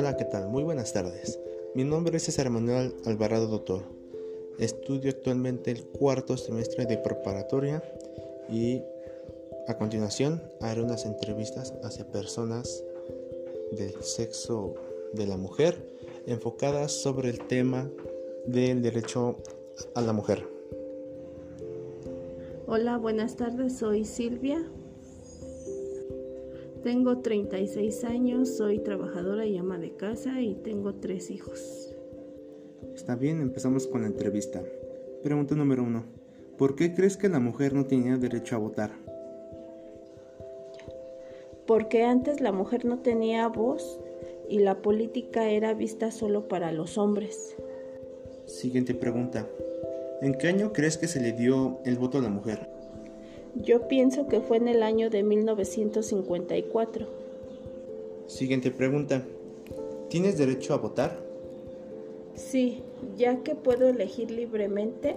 Hola, ¿qué tal? Muy buenas tardes. Mi nombre es César Manuel Alvarado Doctor. Estudio actualmente el cuarto semestre de preparatoria y a continuación haré unas entrevistas hacia personas del sexo de la mujer enfocadas sobre el tema del derecho a la mujer. Hola, buenas tardes, soy Silvia. Tengo 36 años, soy trabajadora y ama de casa y tengo tres hijos. Está bien, empezamos con la entrevista. Pregunta número uno. ¿Por qué crees que la mujer no tenía derecho a votar? Porque antes la mujer no tenía voz y la política era vista solo para los hombres. Siguiente pregunta. ¿En qué año crees que se le dio el voto a la mujer? Yo pienso que fue en el año de 1954. Siguiente pregunta. ¿Tienes derecho a votar? Sí, ya que puedo elegir libremente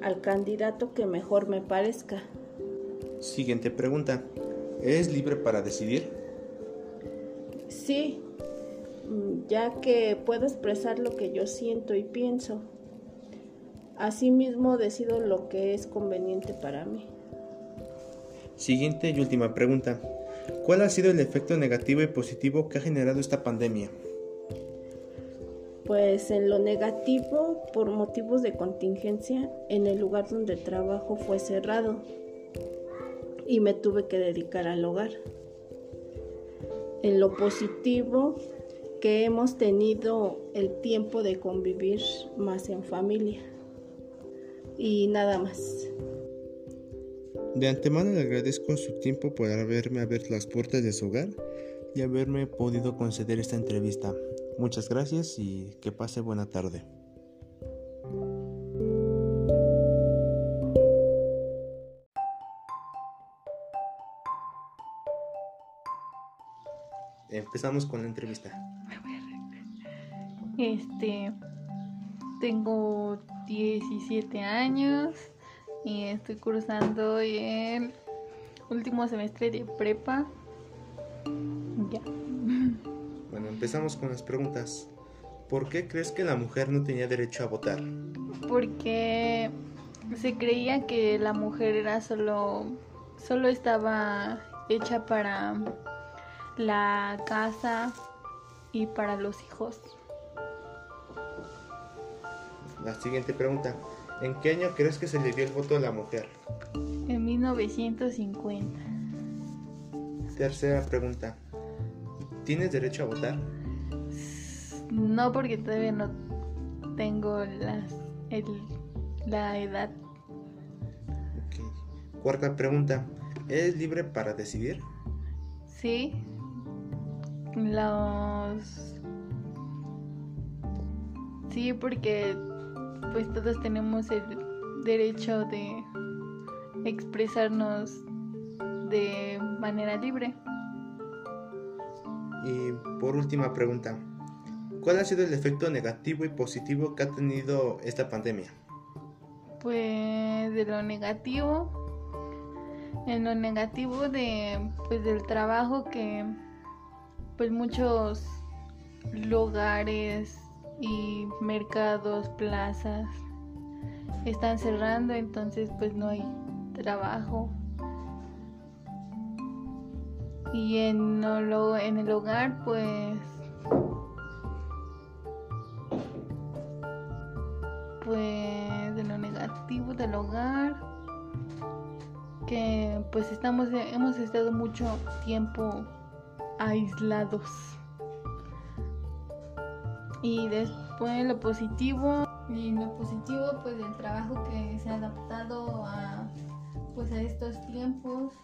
al candidato que mejor me parezca. Siguiente pregunta. ¿Eres libre para decidir? Sí, ya que puedo expresar lo que yo siento y pienso. Asimismo decido lo que es conveniente para mí. Siguiente y última pregunta. ¿Cuál ha sido el efecto negativo y positivo que ha generado esta pandemia? Pues en lo negativo, por motivos de contingencia, en el lugar donde trabajo fue cerrado y me tuve que dedicar al hogar. En lo positivo, que hemos tenido el tiempo de convivir más en familia. Y nada más. De antemano le agradezco su tiempo por haberme abierto las puertas de su hogar y haberme podido conceder esta entrevista. Muchas gracias y que pase buena tarde. Empezamos con la entrevista. Este, tengo 17 años y estoy cursando el último semestre de prepa. Ya. Bueno, empezamos con las preguntas. ¿Por qué crees que la mujer no tenía derecho a votar? Porque se creía que la mujer era solo solo estaba hecha para la casa y para los hijos. La siguiente pregunta. ¿En qué año crees que se le dio el voto a la mujer? En 1950. Tercera pregunta. ¿Tienes derecho a votar? No, porque todavía no tengo las, el, la edad. Okay. Cuarta pregunta. ¿Eres libre para decidir? Sí. Los... Sí, porque pues todos tenemos el derecho de expresarnos de manera libre. Y por última pregunta, ¿cuál ha sido el efecto negativo y positivo que ha tenido esta pandemia? Pues de lo negativo, en lo negativo de pues del trabajo que pues muchos lugares y mercados, plazas están cerrando, entonces pues no hay trabajo. Y en, en el hogar pues pues de lo negativo del hogar que pues estamos hemos estado mucho tiempo aislados y después lo positivo y lo positivo pues el trabajo que se ha adaptado a pues a estos tiempos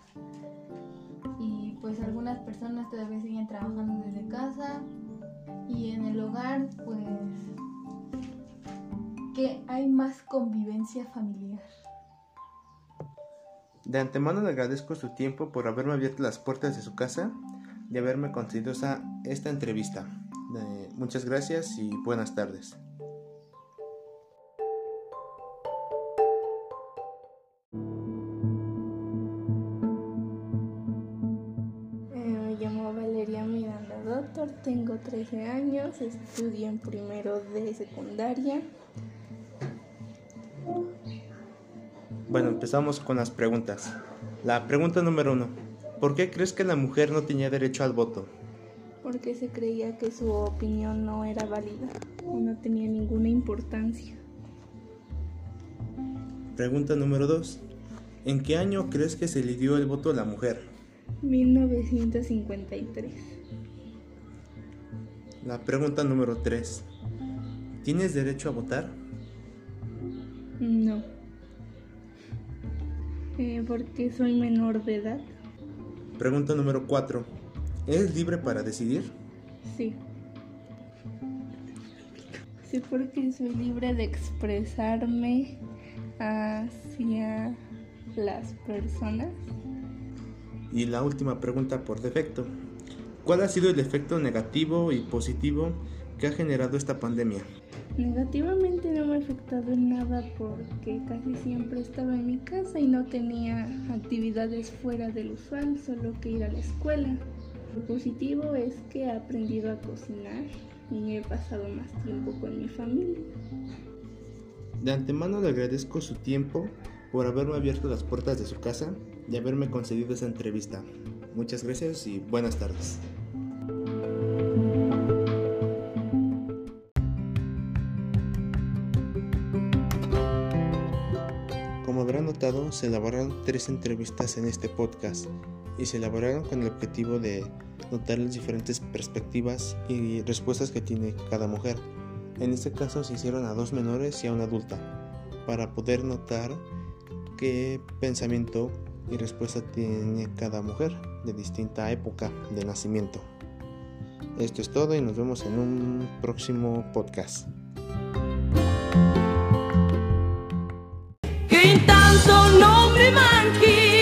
y pues algunas personas todavía siguen trabajando desde casa y en el hogar pues que hay más convivencia familiar. De antemano le agradezco su tiempo por haberme abierto las puertas de su casa y haberme concedido esta entrevista. Eh, muchas gracias y buenas tardes. Me llamo Valeria Miranda Héctor, tengo 13 años, estudio en primero de secundaria. Bueno, empezamos con las preguntas. La pregunta número uno. ¿Por qué crees que la mujer no tenía derecho al voto? Porque se creía que su opinión no era válida o no tenía ninguna importancia. Pregunta número dos. ¿En qué año crees que se le dio el voto a la mujer? 1953. La pregunta número 3. ¿Tienes derecho a votar? No. Eh, porque soy menor de edad. Pregunta número 4. ¿Eres libre para decidir? Sí. Sí, porque soy libre de expresarme hacia las personas. Y la última pregunta por defecto. ¿Cuál ha sido el efecto negativo y positivo que ha generado esta pandemia? Negativamente no me ha afectado en nada porque casi siempre estaba en mi casa y no tenía actividades fuera del usual, solo que ir a la escuela. Lo positivo es que he aprendido a cocinar y he pasado más tiempo con mi familia. De antemano le agradezco su tiempo por haberme abierto las puertas de su casa y haberme concedido esa entrevista. Muchas gracias y buenas tardes. Como habrán notado, se elaboraron tres entrevistas en este podcast y se elaboraron con el objetivo de notar las diferentes perspectivas y respuestas que tiene cada mujer. En este caso se hicieron a dos menores y a una adulta para poder notar qué pensamiento y respuesta tiene cada mujer de distinta época de nacimiento. Esto es todo y nos vemos en un próximo podcast. Que non mi manchi